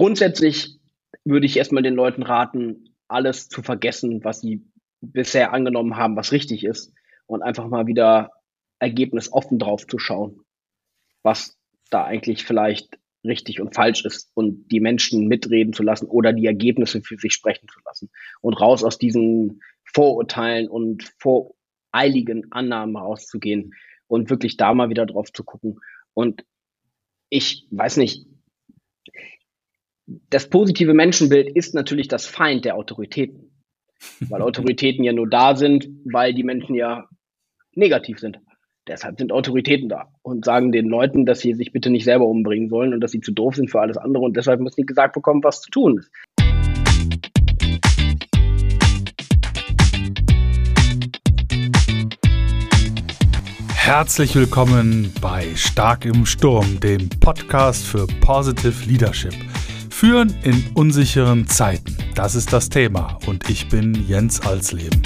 grundsätzlich würde ich erstmal den Leuten raten, alles zu vergessen, was sie bisher angenommen haben, was richtig ist und einfach mal wieder ergebnisoffen drauf zu schauen, was da eigentlich vielleicht richtig und falsch ist und die Menschen mitreden zu lassen oder die Ergebnisse für sich sprechen zu lassen und raus aus diesen Vorurteilen und voreiligen Annahmen rauszugehen und wirklich da mal wieder drauf zu gucken. Und ich weiß nicht, das positive Menschenbild ist natürlich das Feind der Autoritäten, weil Autoritäten ja nur da sind, weil die Menschen ja negativ sind. Deshalb sind Autoritäten da und sagen den Leuten, dass sie sich bitte nicht selber umbringen sollen und dass sie zu doof sind für alles andere und deshalb müssen sie gesagt bekommen, was zu tun ist. Herzlich willkommen bei Stark im Sturm, dem Podcast für Positive Leadership. Führen in unsicheren Zeiten. Das ist das Thema und ich bin Jens Alsleben.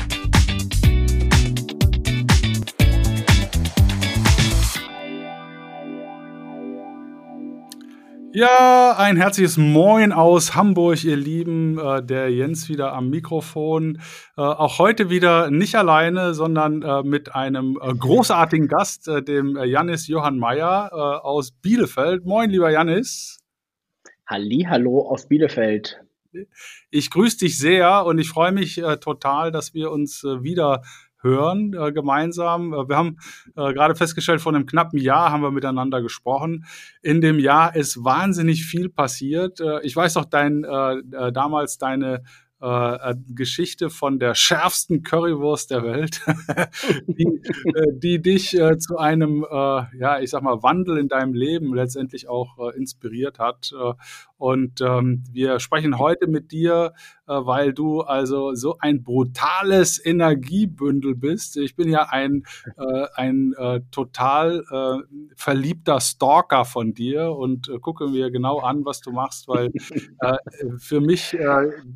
Ja, ein herzliches Moin aus Hamburg, ihr Lieben. Äh, der Jens wieder am Mikrofon. Äh, auch heute wieder nicht alleine, sondern äh, mit einem äh, großartigen Gast, äh, dem äh, Janis Johann Meyer aus Bielefeld. Moin, lieber Janis. Hallo aus Bielefeld. Ich grüße dich sehr und ich freue mich total, dass wir uns wieder hören äh, gemeinsam. Äh, wir haben äh, gerade festgestellt, vor einem knappen Jahr haben wir miteinander gesprochen. In dem Jahr ist wahnsinnig viel passiert. Äh, ich weiß auch dein, äh, äh, damals deine äh, äh, Geschichte von der schärfsten Currywurst der Welt, die, äh, die, dich äh, zu einem, äh, ja, ich sag mal, Wandel in deinem Leben letztendlich auch äh, inspiriert hat. und ähm, wir sprechen heute mit dir, weil du also so ein brutales Energiebündel bist. Ich bin ja ein, ein total verliebter Stalker von dir und gucke mir genau an, was du machst, weil für mich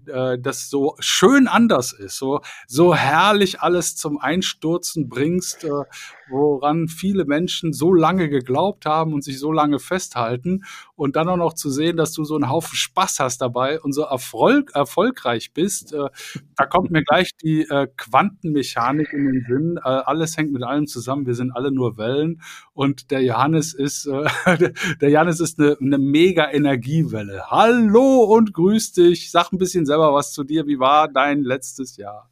das es so schön anders ist, so, so herrlich alles zum Einstürzen bringst, äh, woran viele Menschen so lange geglaubt haben und sich so lange festhalten und dann auch noch zu sehen, dass du so einen Haufen Spaß hast dabei und so Erfolg, erfolgreich bist, äh, da kommt mir gleich die äh, Quantenmechanik in den Sinn. Äh, alles hängt mit allem zusammen. Wir sind alle nur Wellen und der Johannes ist, äh, der Johannes ist eine, eine mega Energiewelle. Hallo und grüß dich. Sag ein bisschen selber was zu dir. Wie war dein letztes Jahr?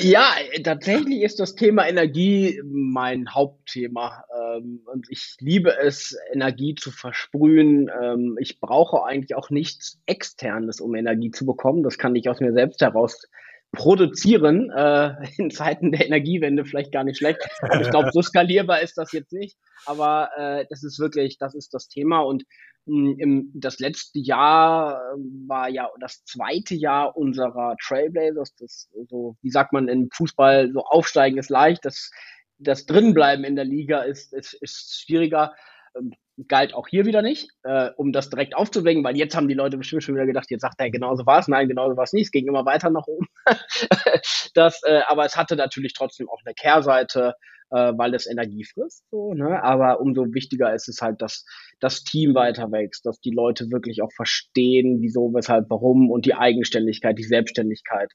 Ja, tatsächlich ist das Thema Energie mein Hauptthema. Ähm, und ich liebe es, Energie zu versprühen. Ähm, ich brauche eigentlich auch nichts Externes, um Energie zu bekommen. Das kann ich aus mir selbst heraus produzieren. Äh, in Zeiten der Energiewende vielleicht gar nicht schlecht. ich glaube, so skalierbar ist das jetzt nicht. Aber äh, das ist wirklich, das ist das Thema. Und hm, Im, das letzte Jahr ähm, war ja das zweite Jahr unserer Trailblazers. Das, so, wie sagt man im Fußball, so aufsteigen ist leicht. Das, das Drinbleiben in der Liga ist, ist, ist schwieriger. Ähm, galt auch hier wieder nicht, äh, um das direkt aufzuwecken, weil jetzt haben die Leute bestimmt schon wieder gedacht, jetzt sagt er, genauso war es. Nein, genauso war es nicht. Es ging immer weiter nach oben. das, äh, aber es hatte natürlich trotzdem auch eine Kehrseite äh, weil es Energie frisst. So, ne? Aber umso wichtiger ist es halt, dass das Team weiter wächst, dass die Leute wirklich auch verstehen, wieso, weshalb, warum und die Eigenständigkeit, die Selbstständigkeit.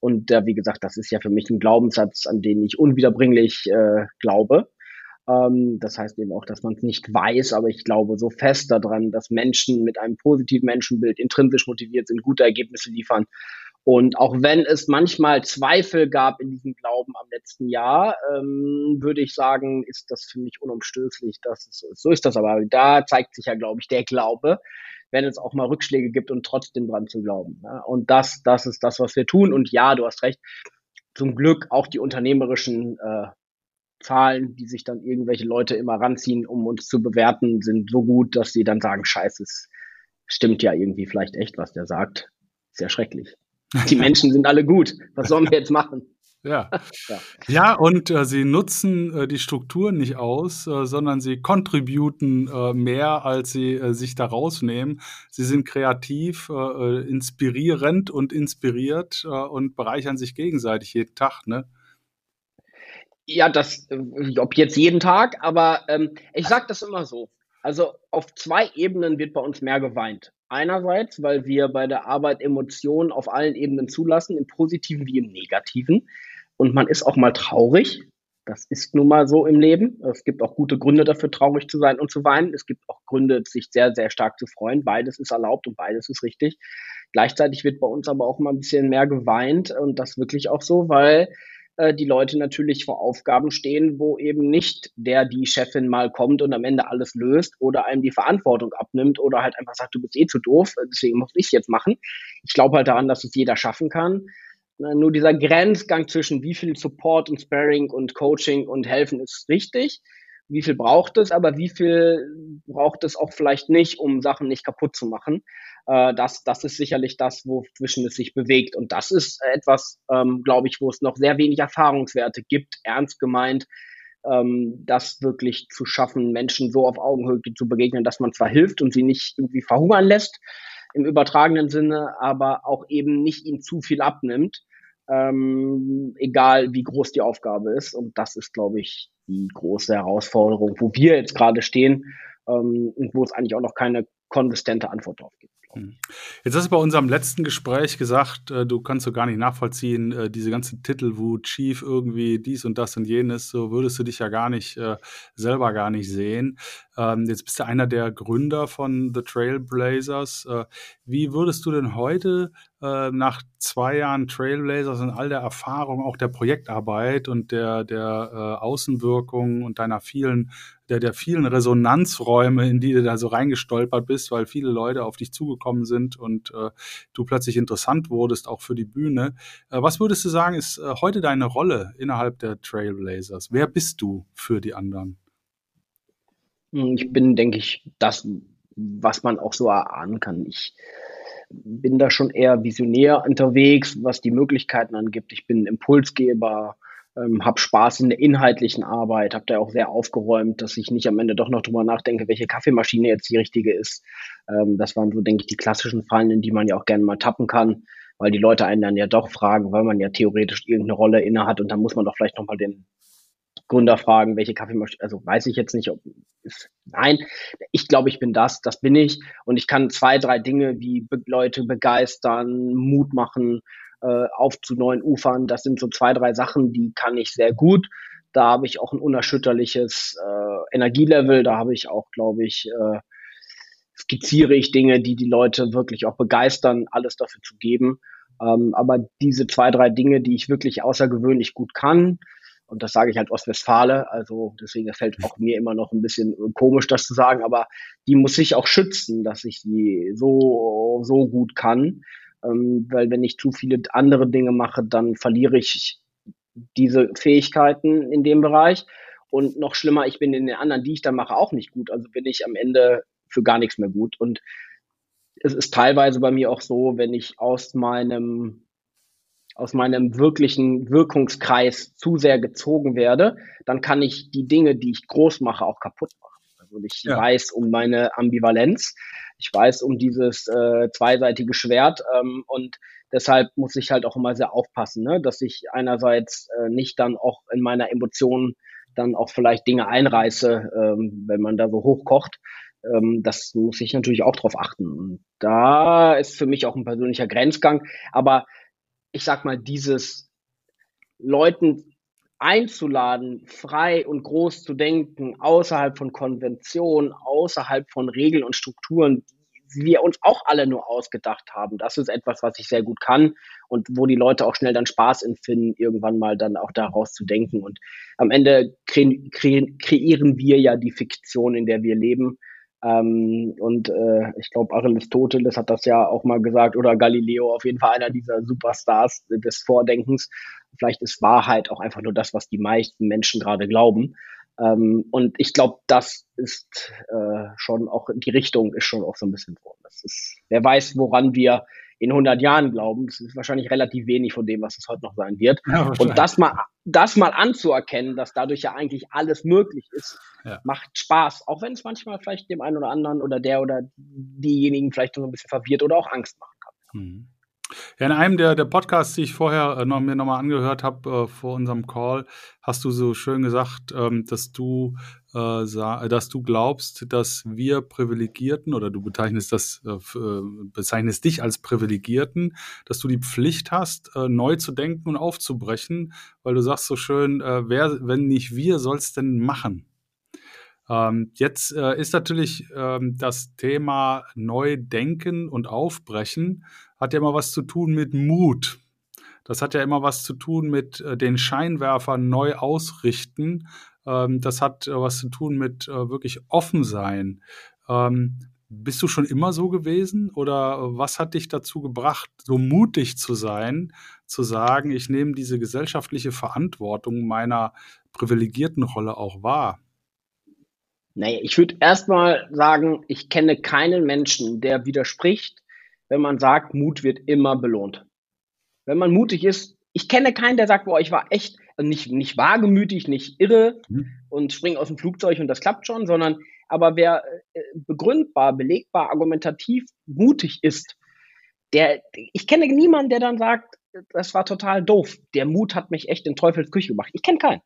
Und äh, wie gesagt, das ist ja für mich ein Glaubenssatz, an den ich unwiederbringlich äh, glaube. Ähm, das heißt eben auch, dass man es nicht weiß, aber ich glaube so fest daran, dass Menschen mit einem positiven Menschenbild intrinsisch motiviert sind, gute Ergebnisse liefern und auch wenn es manchmal Zweifel gab in diesem Glauben am letzten Jahr, ähm, würde ich sagen, ist das für mich unumstößlich, dass es so ist. So ist das aber. Da zeigt sich ja, glaube ich, der Glaube, wenn es auch mal Rückschläge gibt und trotzdem dran zu glauben. Ja? Und das, das ist das, was wir tun. Und ja, du hast recht. Zum Glück auch die unternehmerischen äh, Zahlen, die sich dann irgendwelche Leute immer ranziehen, um uns zu bewerten, sind so gut, dass sie dann sagen, scheiße, es stimmt ja irgendwie vielleicht echt, was der sagt. Sehr schrecklich. Die Menschen sind alle gut. Was sollen wir jetzt machen? Ja. ja. ja, und äh, sie nutzen äh, die Strukturen nicht aus, äh, sondern sie contributen äh, mehr, als sie äh, sich da rausnehmen. Sie sind kreativ, äh, inspirierend und inspiriert und bereichern sich gegenseitig jeden Tag, ne? Ja, das, ob jetzt jeden Tag, aber ähm, ich sag das immer so. Also auf zwei Ebenen wird bei uns mehr geweint. Einerseits, weil wir bei der Arbeit Emotionen auf allen Ebenen zulassen, im positiven wie im negativen. Und man ist auch mal traurig. Das ist nun mal so im Leben. Es gibt auch gute Gründe dafür, traurig zu sein und zu weinen. Es gibt auch Gründe, sich sehr, sehr stark zu freuen. Beides ist erlaubt und beides ist richtig. Gleichzeitig wird bei uns aber auch mal ein bisschen mehr geweint und das wirklich auch so, weil äh, die Leute natürlich vor Aufgaben stehen, wo eben nicht der, die Chefin mal kommt und am Ende alles löst oder einem die Verantwortung abnimmt oder halt einfach sagt, du bist eh zu doof, deswegen muss ich jetzt machen. Ich glaube halt daran, dass es jeder schaffen kann. Nur dieser Grenzgang zwischen wie viel Support und Sparring und Coaching und Helfen ist richtig wie viel braucht es, aber wie viel braucht es auch vielleicht nicht, um Sachen nicht kaputt zu machen. Äh, das, das ist sicherlich das, wo zwischen es sich bewegt. Und das ist etwas, ähm, glaube ich, wo es noch sehr wenig Erfahrungswerte gibt, ernst gemeint, ähm, das wirklich zu schaffen, Menschen so auf Augenhöhe zu begegnen, dass man zwar hilft und sie nicht irgendwie verhungern lässt, im übertragenen Sinne, aber auch eben nicht ihnen zu viel abnimmt, ähm, egal wie groß die Aufgabe ist. Und das ist, glaube ich, die große Herausforderung, wo wir jetzt gerade stehen ähm, und wo es eigentlich auch noch keine konsistente Antwort drauf gibt. Hm. Jetzt hast du bei unserem letzten Gespräch gesagt, äh, du kannst so gar nicht nachvollziehen, äh, diese ganzen Titel, wo Chief irgendwie dies und das und jenes, so würdest du dich ja gar nicht äh, selber gar nicht sehen. Ähm, jetzt bist du einer der Gründer von The Trailblazers. Wie würdest du denn heute nach zwei Jahren Trailblazers und all der Erfahrung, auch der Projektarbeit und der, der Außenwirkung und deiner vielen der, der vielen Resonanzräume, in die du da so reingestolpert bist, weil viele Leute auf dich zugekommen sind und äh, du plötzlich interessant wurdest, auch für die Bühne. Äh, was würdest du sagen, ist äh, heute deine Rolle innerhalb der Trailblazers? Wer bist du für die anderen? Hm, ich bin, denke ich, das, was man auch so erahnen kann. Ich bin da schon eher visionär unterwegs, was die Möglichkeiten angibt. Ich bin Impulsgeber, ähm, habe Spaß in der inhaltlichen Arbeit, habe da auch sehr aufgeräumt, dass ich nicht am Ende doch noch drüber nachdenke, welche Kaffeemaschine jetzt die richtige ist. Ähm, das waren so, denke ich, die klassischen Fallen, in die man ja auch gerne mal tappen kann, weil die Leute einen dann ja doch fragen, weil man ja theoretisch irgendeine Rolle inne hat und dann muss man doch vielleicht nochmal den Gründer fragen, welche Kaffeemaschine, also weiß ich jetzt nicht, ob ist, nein, ich glaube, ich bin das, das bin ich und ich kann zwei, drei Dinge wie Leute begeistern, Mut machen, äh, auf zu neuen Ufern. Das sind so zwei, drei Sachen, die kann ich sehr gut. Da habe ich auch ein unerschütterliches äh, Energielevel. Da habe ich auch, glaube ich, äh, skizziere ich Dinge, die die Leute wirklich auch begeistern, alles dafür zu geben. Ähm, aber diese zwei, drei Dinge, die ich wirklich außergewöhnlich gut kann, und das sage ich halt Ostwestfale, also deswegen fällt auch mir immer noch ein bisschen komisch, das zu sagen, aber die muss ich auch schützen, dass ich die so, so gut kann ähm, weil wenn ich zu viele andere Dinge mache, dann verliere ich diese Fähigkeiten in dem Bereich. Und noch schlimmer, ich bin in den anderen, die ich da mache, auch nicht gut. Also bin ich am Ende für gar nichts mehr gut. Und es ist teilweise bei mir auch so, wenn ich aus meinem aus meinem wirklichen Wirkungskreis zu sehr gezogen werde, dann kann ich die Dinge, die ich groß mache, auch kaputt machen. Also ich ja. weiß um meine Ambivalenz, ich weiß um dieses äh, zweiseitige Schwert ähm, und deshalb muss ich halt auch immer sehr aufpassen, ne? dass ich einerseits äh, nicht dann auch in meiner Emotion dann auch vielleicht Dinge einreiße, ähm, wenn man da so hochkocht. Ähm, das muss ich natürlich auch drauf achten. Und da ist für mich auch ein persönlicher Grenzgang. Aber ich sag mal, dieses Leuten einzuladen, frei und groß zu denken, außerhalb von Konventionen, außerhalb von Regeln und Strukturen, die wir uns auch alle nur ausgedacht haben. Das ist etwas, was ich sehr gut kann und wo die Leute auch schnell dann Spaß empfinden, irgendwann mal dann auch daraus zu denken. Und am Ende kre kre kreieren wir ja die Fiktion, in der wir leben. Ähm, und äh, ich glaube, Aristoteles hat das ja auch mal gesagt, oder Galileo, auf jeden Fall einer dieser Superstars des Vordenkens. Vielleicht ist Wahrheit auch einfach nur das, was die meisten Menschen gerade glauben. Ähm, und ich glaube, das ist äh, schon auch, die Richtung ist schon auch so ein bisschen so. Wer weiß, woran wir in 100 Jahren glauben. Das ist wahrscheinlich relativ wenig von dem, was es heute noch sein wird. Ja, und das mal, das mal anzuerkennen, dass dadurch ja eigentlich alles möglich ist, ja. macht Spaß. Auch wenn es manchmal vielleicht dem einen oder anderen oder der oder diejenigen vielleicht so ein bisschen verwirrt oder auch Angst machen kann. Mhm. Ja, in einem der, der Podcasts, die ich vorher äh, noch, mir nochmal angehört habe äh, vor unserem Call, hast du so schön gesagt, ähm, dass du äh, dass du glaubst, dass wir Privilegierten oder du bezeichnest das, äh, äh, bezeichnest dich als Privilegierten, dass du die Pflicht hast, äh, neu zu denken und aufzubrechen, weil du sagst so schön, wer, wenn nicht wir, soll es denn machen? Ähm, jetzt ist natürlich ähm, das Thema Neudenken und Aufbrechen hat ja immer was zu tun mit Mut. Das hat ja immer was zu tun mit äh, den Scheinwerfern neu ausrichten. Ähm, das hat äh, was zu tun mit äh, wirklich offen sein. Ähm, bist du schon immer so gewesen oder äh, was hat dich dazu gebracht, so mutig zu sein, zu sagen, ich nehme diese gesellschaftliche Verantwortung meiner privilegierten Rolle auch wahr? Naja, ich würde erstmal sagen, ich kenne keinen Menschen, der widerspricht, wenn man sagt, Mut wird immer belohnt. Wenn man mutig ist, ich kenne keinen, der sagt, boah, ich war echt also nicht, nicht wagemütig, nicht irre mhm. und springe aus dem Flugzeug und das klappt schon, sondern aber wer äh, begründbar, belegbar, argumentativ mutig ist, der, ich kenne niemanden, der dann sagt, das war total doof. Der Mut hat mich echt in Teufels Küche gemacht. Ich kenne keinen.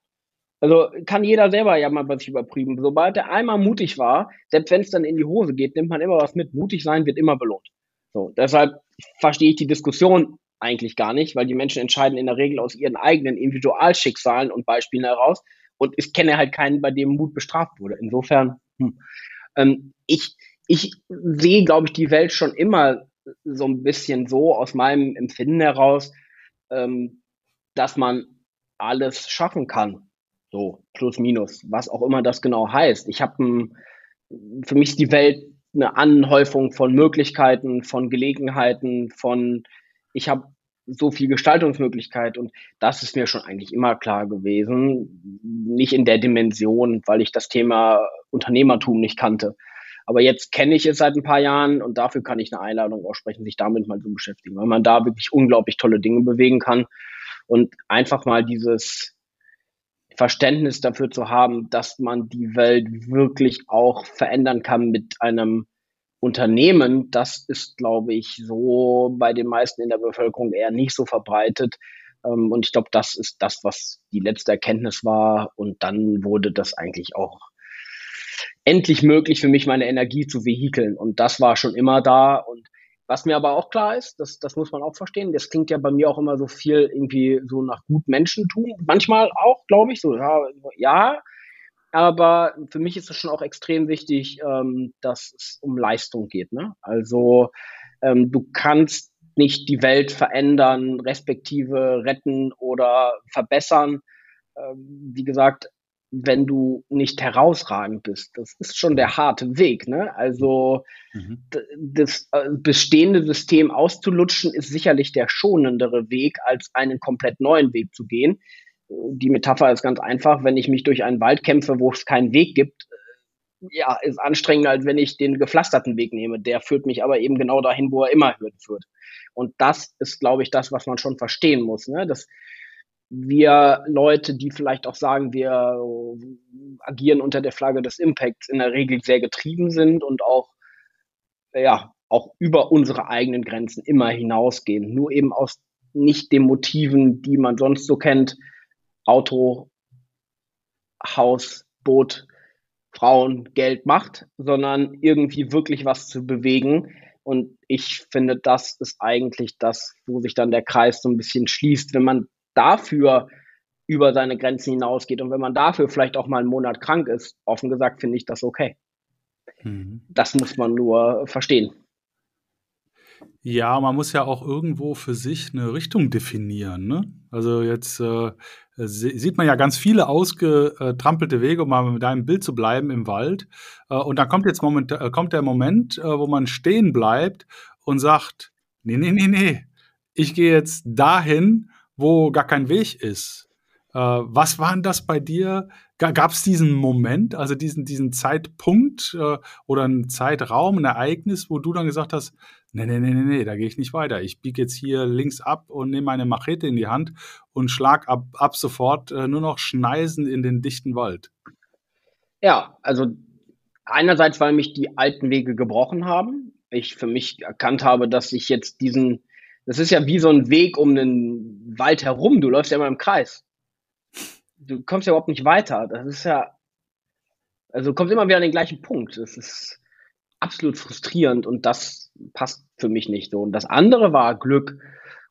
Also kann jeder selber ja mal sich überprüfen. Sobald er einmal mutig war, selbst wenn es dann in die Hose geht, nimmt man immer was mit. Mutig sein wird immer belohnt. So, deshalb verstehe ich die Diskussion eigentlich gar nicht, weil die Menschen entscheiden in der Regel aus ihren eigenen Individualschicksalen und Beispielen heraus. Und ich kenne halt keinen, bei dem Mut bestraft wurde. Insofern, hm. ähm, ich, ich sehe, glaube ich, die Welt schon immer so ein bisschen so aus meinem Empfinden heraus, ähm, dass man alles schaffen kann. So, plus, minus, was auch immer das genau heißt. Ich habe für mich ist die Welt eine Anhäufung von Möglichkeiten, von Gelegenheiten, von ich habe so viel Gestaltungsmöglichkeit und das ist mir schon eigentlich immer klar gewesen. Nicht in der Dimension, weil ich das Thema Unternehmertum nicht kannte. Aber jetzt kenne ich es seit ein paar Jahren und dafür kann ich eine Einladung aussprechen, sich damit mal zu beschäftigen, weil man da wirklich unglaublich tolle Dinge bewegen kann und einfach mal dieses Verständnis dafür zu haben, dass man die Welt wirklich auch verändern kann mit einem Unternehmen, das ist, glaube ich, so bei den meisten in der Bevölkerung eher nicht so verbreitet. Ähm, und ich glaube, das ist das, was die letzte Erkenntnis war. Und dann wurde das eigentlich auch endlich möglich für mich, meine Energie zu vehikeln. Und das war schon immer da. Und was mir aber auch klar ist, das, das muss man auch verstehen, das klingt ja bei mir auch immer so viel irgendwie so nach gut Menschentum. Manchmal auch, glaube ich, so, ja, ja aber für mich ist es schon auch extrem wichtig, ähm, dass es um Leistung geht. Ne? Also ähm, du kannst nicht die Welt verändern, respektive retten oder verbessern. Ähm, wie gesagt, wenn du nicht herausragend bist. Das ist schon der harte Weg. Ne? Also mhm. das äh, bestehende System auszulutschen ist sicherlich der schonendere Weg, als einen komplett neuen Weg zu gehen die Metapher ist ganz einfach, wenn ich mich durch einen Wald kämpfe, wo es keinen Weg gibt, äh, ja, ist anstrengender, als wenn ich den gepflasterten Weg nehme. Der führt mich aber eben genau dahin, wo er immer führt. Und das ist, glaube ich, das, was man schon verstehen muss, ne? dass wir Leute, die vielleicht auch sagen, wir agieren unter der Flagge des Impacts, in der Regel sehr getrieben sind und auch, ja, auch über unsere eigenen Grenzen immer hinausgehen. Nur eben aus nicht den Motiven, die man sonst so kennt, Auto, Haus, Boot, Frauen, Geld, Macht, sondern irgendwie wirklich was zu bewegen. Und ich finde, das ist eigentlich das, wo sich dann der Kreis so ein bisschen schließt, wenn man dafür über seine Grenzen hinausgeht und wenn man dafür vielleicht auch mal einen Monat krank ist, offen gesagt, finde ich das okay. Mhm. Das muss man nur verstehen. Ja, man muss ja auch irgendwo für sich eine Richtung definieren. Ne? Also jetzt äh, sieht man ja ganz viele ausgetrampelte Wege, um mal mit deinem Bild zu bleiben im Wald. Äh, und dann kommt jetzt Moment, äh, kommt der Moment, äh, wo man stehen bleibt und sagt, nee, nee, nee, nee, ich gehe jetzt dahin, wo gar kein Weg ist. Was war denn das bei dir? Gab es diesen Moment, also diesen, diesen Zeitpunkt oder einen Zeitraum, ein Ereignis, wo du dann gesagt hast, nee, nee, nee, nee, nee, da gehe ich nicht weiter. Ich biege jetzt hier links ab und nehme meine Machete in die Hand und schlag ab, ab sofort äh, nur noch Schneisen in den dichten Wald. Ja, also einerseits, weil mich die alten Wege gebrochen haben. Ich für mich erkannt habe, dass ich jetzt diesen Das ist ja wie so ein Weg um einen Wald herum. Du läufst ja immer im Kreis. Du kommst ja überhaupt nicht weiter. Das ist ja, also du kommst immer wieder an den gleichen Punkt. Das ist absolut frustrierend und das passt für mich nicht so. Und das andere war Glück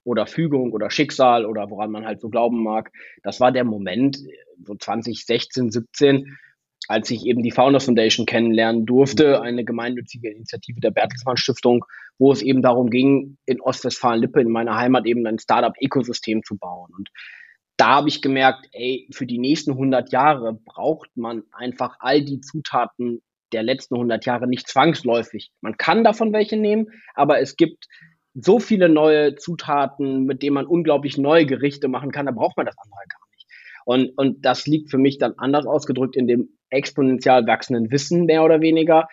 oder Fügung oder Schicksal oder woran man halt so glauben mag. Das war der Moment, so 2016, 17, als ich eben die Founders Foundation kennenlernen durfte, eine gemeinnützige Initiative der Bertelsmann Stiftung, wo es eben darum ging, in Ostwestfalen-Lippe, in meiner Heimat eben ein Startup-Ökosystem zu bauen. Und da habe ich gemerkt, ey, für die nächsten 100 Jahre braucht man einfach all die Zutaten der letzten 100 Jahre nicht zwangsläufig. Man kann davon welche nehmen, aber es gibt so viele neue Zutaten, mit denen man unglaublich neue Gerichte machen kann, da braucht man das andere gar nicht. Und, und das liegt für mich dann anders ausgedrückt in dem exponentiell wachsenden Wissen mehr oder weniger,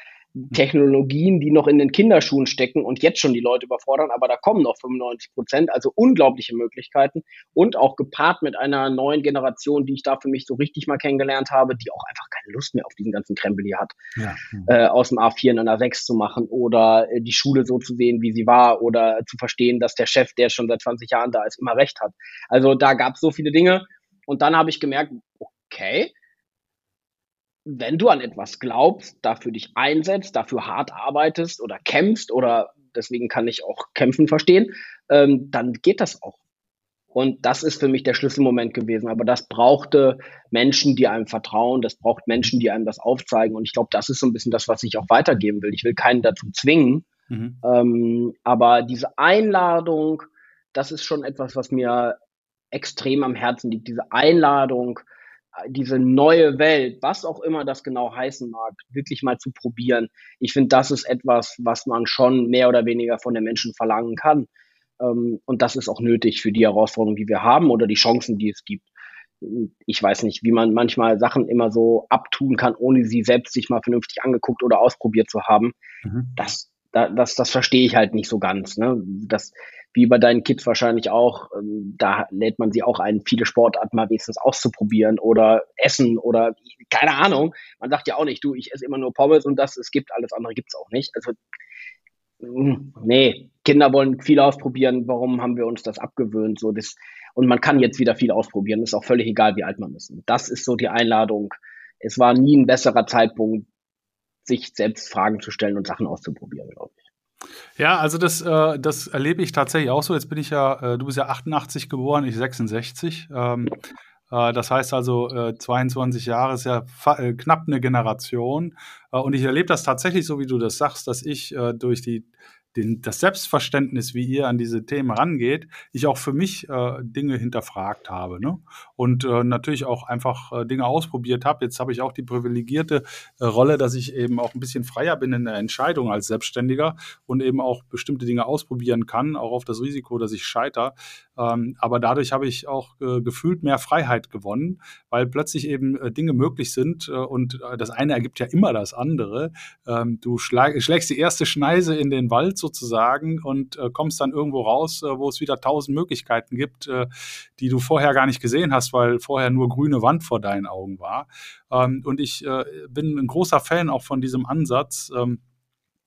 Technologien, die noch in den Kinderschuhen stecken und jetzt schon die Leute überfordern, aber da kommen noch 95 Prozent, also unglaubliche Möglichkeiten und auch gepaart mit einer neuen Generation, die ich da für mich so richtig mal kennengelernt habe, die auch einfach keine Lust mehr auf diesen ganzen Krempel hier hat, ja. äh, aus dem A4 in einer 6 zu machen oder äh, die Schule so zu sehen, wie sie war oder zu verstehen, dass der Chef, der schon seit 20 Jahren da ist, immer recht hat. Also da gab es so viele Dinge und dann habe ich gemerkt, okay, wenn du an etwas glaubst, dafür dich einsetzt, dafür hart arbeitest oder kämpfst oder deswegen kann ich auch kämpfen verstehen, ähm, dann geht das auch. Und das ist für mich der Schlüsselmoment gewesen. Aber das brauchte Menschen, die einem vertrauen. Das braucht Menschen, die einem das aufzeigen. Und ich glaube, das ist so ein bisschen das, was ich auch weitergeben will. Ich will keinen dazu zwingen. Mhm. Ähm, aber diese Einladung, das ist schon etwas, was mir extrem am Herzen liegt. Diese Einladung, diese neue Welt, was auch immer das genau heißen mag, wirklich mal zu probieren. Ich finde, das ist etwas, was man schon mehr oder weniger von den Menschen verlangen kann. Ähm, und das ist auch nötig für die Herausforderungen, die wir haben oder die Chancen, die es gibt. Ich weiß nicht, wie man manchmal Sachen immer so abtun kann, ohne sie selbst sich mal vernünftig angeguckt oder ausprobiert zu haben. Mhm. Das, das, das verstehe ich halt nicht so ganz. Ne? Das, wie bei deinen Kids wahrscheinlich auch, ähm, da lädt man sie auch ein, viele Sportarten mal wenigstens auszuprobieren oder essen oder keine Ahnung. Man sagt ja auch nicht, du, ich esse immer nur Pommes und das, es gibt alles andere gibt's auch nicht. Also hm, nee, Kinder wollen viel ausprobieren, warum haben wir uns das abgewöhnt? So das, und man kann jetzt wieder viel ausprobieren, ist auch völlig egal, wie alt man ist. Das ist so die Einladung. Es war nie ein besserer Zeitpunkt, sich selbst Fragen zu stellen und Sachen auszuprobieren, glaube ich. Ja, also das, äh, das erlebe ich tatsächlich auch so. Jetzt bin ich ja, äh, du bist ja 88 geboren, ich 66. Ähm, äh, das heißt also, äh, 22 Jahre ist ja äh, knapp eine Generation. Äh, und ich erlebe das tatsächlich so, wie du das sagst, dass ich durch die den, das Selbstverständnis, wie ihr an diese Themen rangeht, ich auch für mich äh, Dinge hinterfragt habe. Ne? Und äh, natürlich auch einfach äh, Dinge ausprobiert habe. Jetzt habe ich auch die privilegierte äh, Rolle, dass ich eben auch ein bisschen freier bin in der Entscheidung als Selbstständiger und eben auch bestimmte Dinge ausprobieren kann, auch auf das Risiko, dass ich scheitere. Ähm, aber dadurch habe ich auch äh, gefühlt mehr Freiheit gewonnen, weil plötzlich eben äh, Dinge möglich sind und das eine ergibt ja immer das andere. Ähm, du schlägst die erste Schneise in den Wald sozusagen und äh, kommst dann irgendwo raus, äh, wo es wieder tausend Möglichkeiten gibt, äh, die du vorher gar nicht gesehen hast, weil vorher nur grüne Wand vor deinen Augen war. Ähm, und ich äh, bin ein großer Fan auch von diesem Ansatz. Ähm,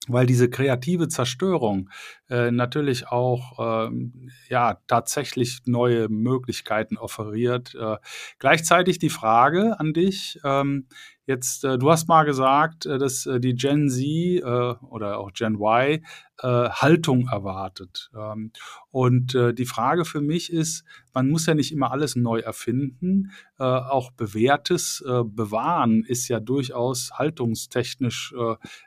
weil diese kreative Zerstörung äh, natürlich auch ähm, ja tatsächlich neue Möglichkeiten offeriert. Äh, gleichzeitig die Frage an dich: ähm, Jetzt, äh, du hast mal gesagt, äh, dass äh, die Gen Z äh, oder auch Gen Y äh, Haltung erwartet. Ähm, und äh, die Frage für mich ist, man muss ja nicht immer alles neu erfinden. auch bewährtes bewahren ist ja durchaus haltungstechnisch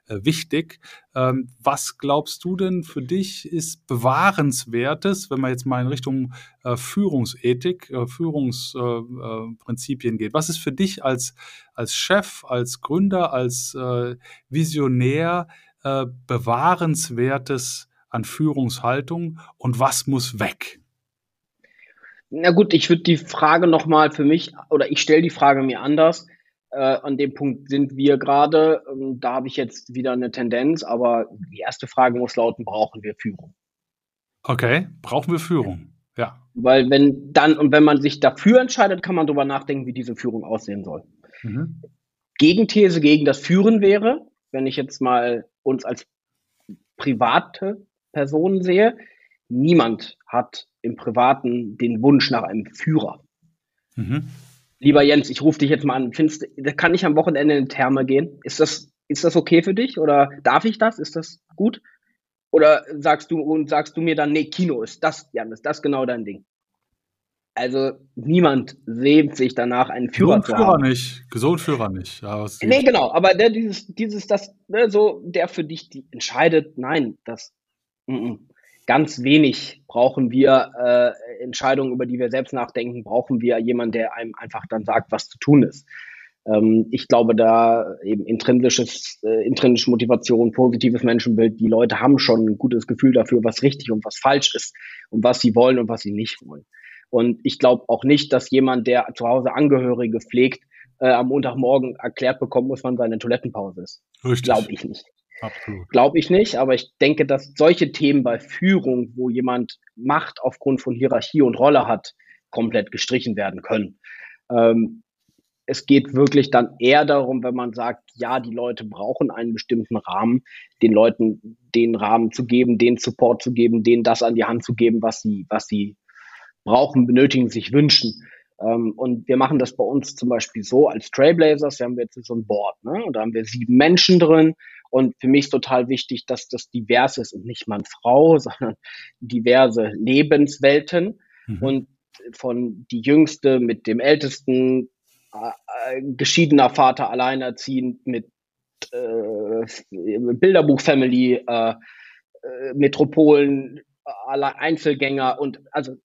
wichtig. Ähm, was glaubst du denn für dich ist bewahrenswertes, wenn man jetzt mal in Richtung Führungsethik, Führungsprinzipien geht? Was ist für dich als, als Chef, als Gründer, als Visionär äh, Bewahrenswertes an Führungshaltung und was muss weg? Na gut, ich würde die Frage nochmal für mich, oder ich stelle die Frage mir anders. Äh, an dem Punkt sind wir gerade. Ähm, da habe ich jetzt wieder eine Tendenz, aber die erste Frage muss lauten, brauchen wir Führung? Okay, brauchen wir Führung, ja. Weil wenn dann, und wenn man sich dafür entscheidet, kann man darüber nachdenken, wie diese Führung aussehen soll. Mhm. Gegenthese gegen das Führen wäre, wenn ich jetzt mal uns als private Personen sehe, niemand hat im Privaten den Wunsch nach einem Führer. Mhm. Lieber Jens, ich rufe dich jetzt mal an. Findest, kann ich am Wochenende in Therme gehen? Ist das, ist das okay für dich oder darf ich das? Ist das gut? Oder sagst du und sagst du mir dann, nee, Kino ist das, Jan, ist das genau dein Ding? Also niemand sehnt sich danach, einen Führer Gesund zu Führer haben. nicht, gesund Führer nicht. Ja, nee, genau, aber der, dieses, dieses, das, ne, so, der für dich die entscheidet, nein, das, m -m. Ganz wenig brauchen wir äh, Entscheidungen, über die wir selbst nachdenken, brauchen wir jemanden, der einem einfach dann sagt, was zu tun ist. Ähm, ich glaube, da eben intrinsisches, äh, intrinsische Motivation, positives Menschenbild, die Leute haben schon ein gutes Gefühl dafür, was richtig und was falsch ist und was sie wollen und was sie nicht wollen. Und ich glaube auch nicht, dass jemand, der zu Hause Angehörige pflegt, äh, am Montagmorgen erklärt bekommen muss, wann seine Toilettenpause ist. Glaube ich nicht. Absolut. Glaube ich nicht, aber ich denke, dass solche Themen bei Führung, wo jemand Macht aufgrund von Hierarchie und Rolle hat, komplett gestrichen werden können. Ähm, es geht wirklich dann eher darum, wenn man sagt, ja, die Leute brauchen einen bestimmten Rahmen, den Leuten den Rahmen zu geben, den Support zu geben, denen das an die Hand zu geben, was sie, was sie brauchen, benötigen, sich wünschen. Ähm, und wir machen das bei uns zum Beispiel so als Trailblazers. Wir haben jetzt so ein Board, ne? Und da haben wir sieben Menschen drin. Und für mich ist total wichtig, dass das divers ist und nicht Mann, Frau, sondern diverse Lebenswelten. Mhm. Und von die Jüngste mit dem Ältesten, äh, äh geschiedener Vater, alleinerziehend mit äh, Bilderbuch-Family, äh, äh Metropolen, Einzelgänger und also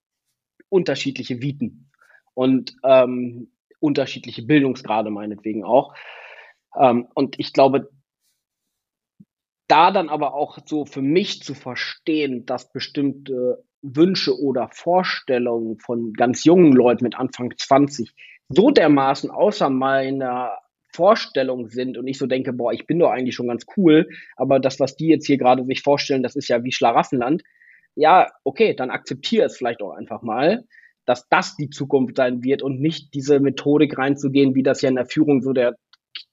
unterschiedliche Viten und ähm, unterschiedliche Bildungsgrade meinetwegen auch. Ähm, und ich glaube, da dann aber auch so für mich zu verstehen, dass bestimmte Wünsche oder Vorstellungen von ganz jungen Leuten mit Anfang 20 so dermaßen außer meiner Vorstellung sind und ich so denke, boah, ich bin doch eigentlich schon ganz cool, aber das, was die jetzt hier gerade sich vorstellen, das ist ja wie Schlaraffenland, ja, okay, dann akzeptiere es vielleicht auch einfach mal, dass das die Zukunft sein wird und nicht diese Methodik reinzugehen, wie das ja in der Führung so der,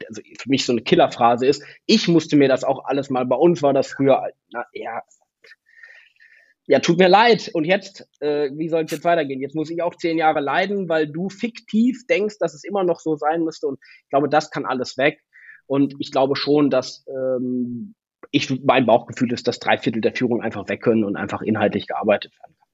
also für mich so eine Killerphrase ist. Ich musste mir das auch alles mal, bei uns war das früher, na, ja, ja, tut mir leid. Und jetzt, äh, wie soll es jetzt weitergehen? Jetzt muss ich auch zehn Jahre leiden, weil du fiktiv denkst, dass es immer noch so sein müsste. Und ich glaube, das kann alles weg. Und ich glaube schon, dass ähm, ich, mein Bauchgefühl ist, dass drei Viertel der Führung einfach weg können und einfach inhaltlich gearbeitet werden kann.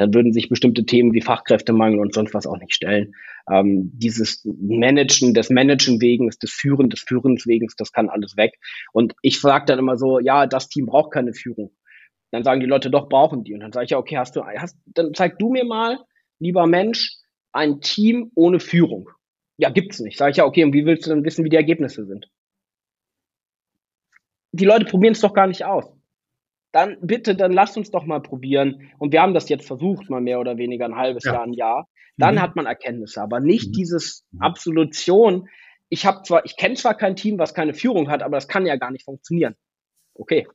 Dann würden sich bestimmte Themen wie Fachkräftemangel und sonst was auch nicht stellen. Ähm, dieses Managen des Managen wegens, des Führen des Führens wegens, das kann alles weg. Und ich sage dann immer so, ja, das Team braucht keine Führung. Dann sagen die Leute, doch brauchen die. Und dann sage ich ja, okay, hast du, hast, dann zeig du mir mal, lieber Mensch, ein Team ohne Führung. Ja, gibt's nicht. Sage ich ja, okay, und wie willst du dann wissen, wie die Ergebnisse sind? die Leute probieren es doch gar nicht aus. Dann bitte, dann lasst uns doch mal probieren. Und wir haben das jetzt versucht, mal mehr oder weniger ein halbes ja. Jahr, ein Jahr. Dann mhm. hat man Erkenntnisse, aber nicht mhm. dieses. Absolution. Ich habe zwar, ich kenne zwar kein Team, was keine Führung hat, aber das kann ja gar nicht funktionieren. Okay.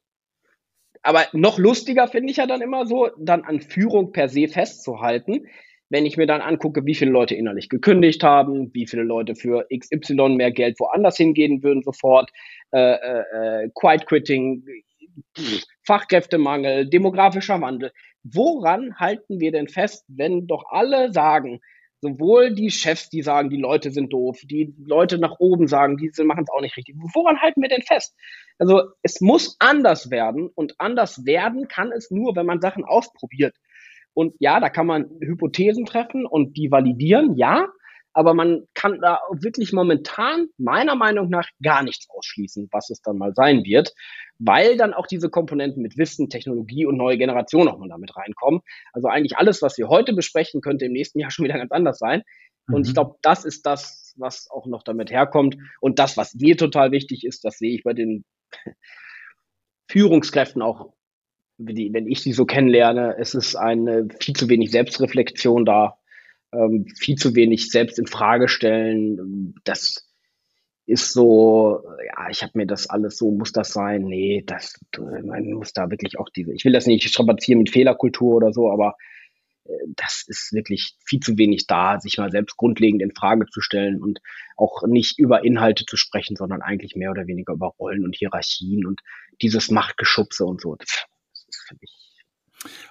Aber noch lustiger finde ich ja dann immer so, dann an Führung per se festzuhalten, wenn ich mir dann angucke, wie viele Leute innerlich gekündigt haben, wie viele Leute für XY mehr Geld woanders hingehen würden sofort, äh, äh, äh, Quiet Quitting, Fachkräftemangel, demografischer Wandel. Woran halten wir denn fest, wenn doch alle sagen, sowohl die Chefs, die sagen, die Leute sind doof, die Leute nach oben sagen, die machen es auch nicht richtig. Woran halten wir denn fest? Also es muss anders werden und anders werden kann es nur, wenn man Sachen ausprobiert. Und ja, da kann man Hypothesen treffen und die validieren, ja, aber man kann da wirklich momentan meiner Meinung nach gar nichts ausschließen, was es dann mal sein wird, weil dann auch diese Komponenten mit Wissen, Technologie und neue Generation nochmal damit reinkommen. Also eigentlich alles, was wir heute besprechen, könnte im nächsten Jahr schon wieder ganz anders sein. Und mhm. ich glaube, das ist das, was auch noch damit herkommt. Und das, was mir total wichtig ist, das sehe ich bei den Führungskräften auch, wenn ich sie so kennenlerne, es ist eine viel zu wenig Selbstreflexion da ähm, viel zu wenig selbst in Frage stellen. Das ist so, ja, ich habe mir das alles so, muss das sein? Nee, das, man muss da wirklich auch diese, ich will das nicht strapazieren mit Fehlerkultur oder so, aber äh, das ist wirklich viel zu wenig da, sich mal selbst grundlegend in Frage zu stellen und auch nicht über Inhalte zu sprechen, sondern eigentlich mehr oder weniger über Rollen und Hierarchien und dieses Machtgeschubse und so. Das ist für mich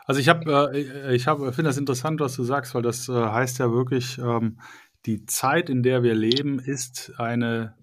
Also ich habe, äh, ich habe, finde das interessant, was du sagst, weil das äh, heißt ja wirklich, ähm, die Zeit, in der wir leben, ist eine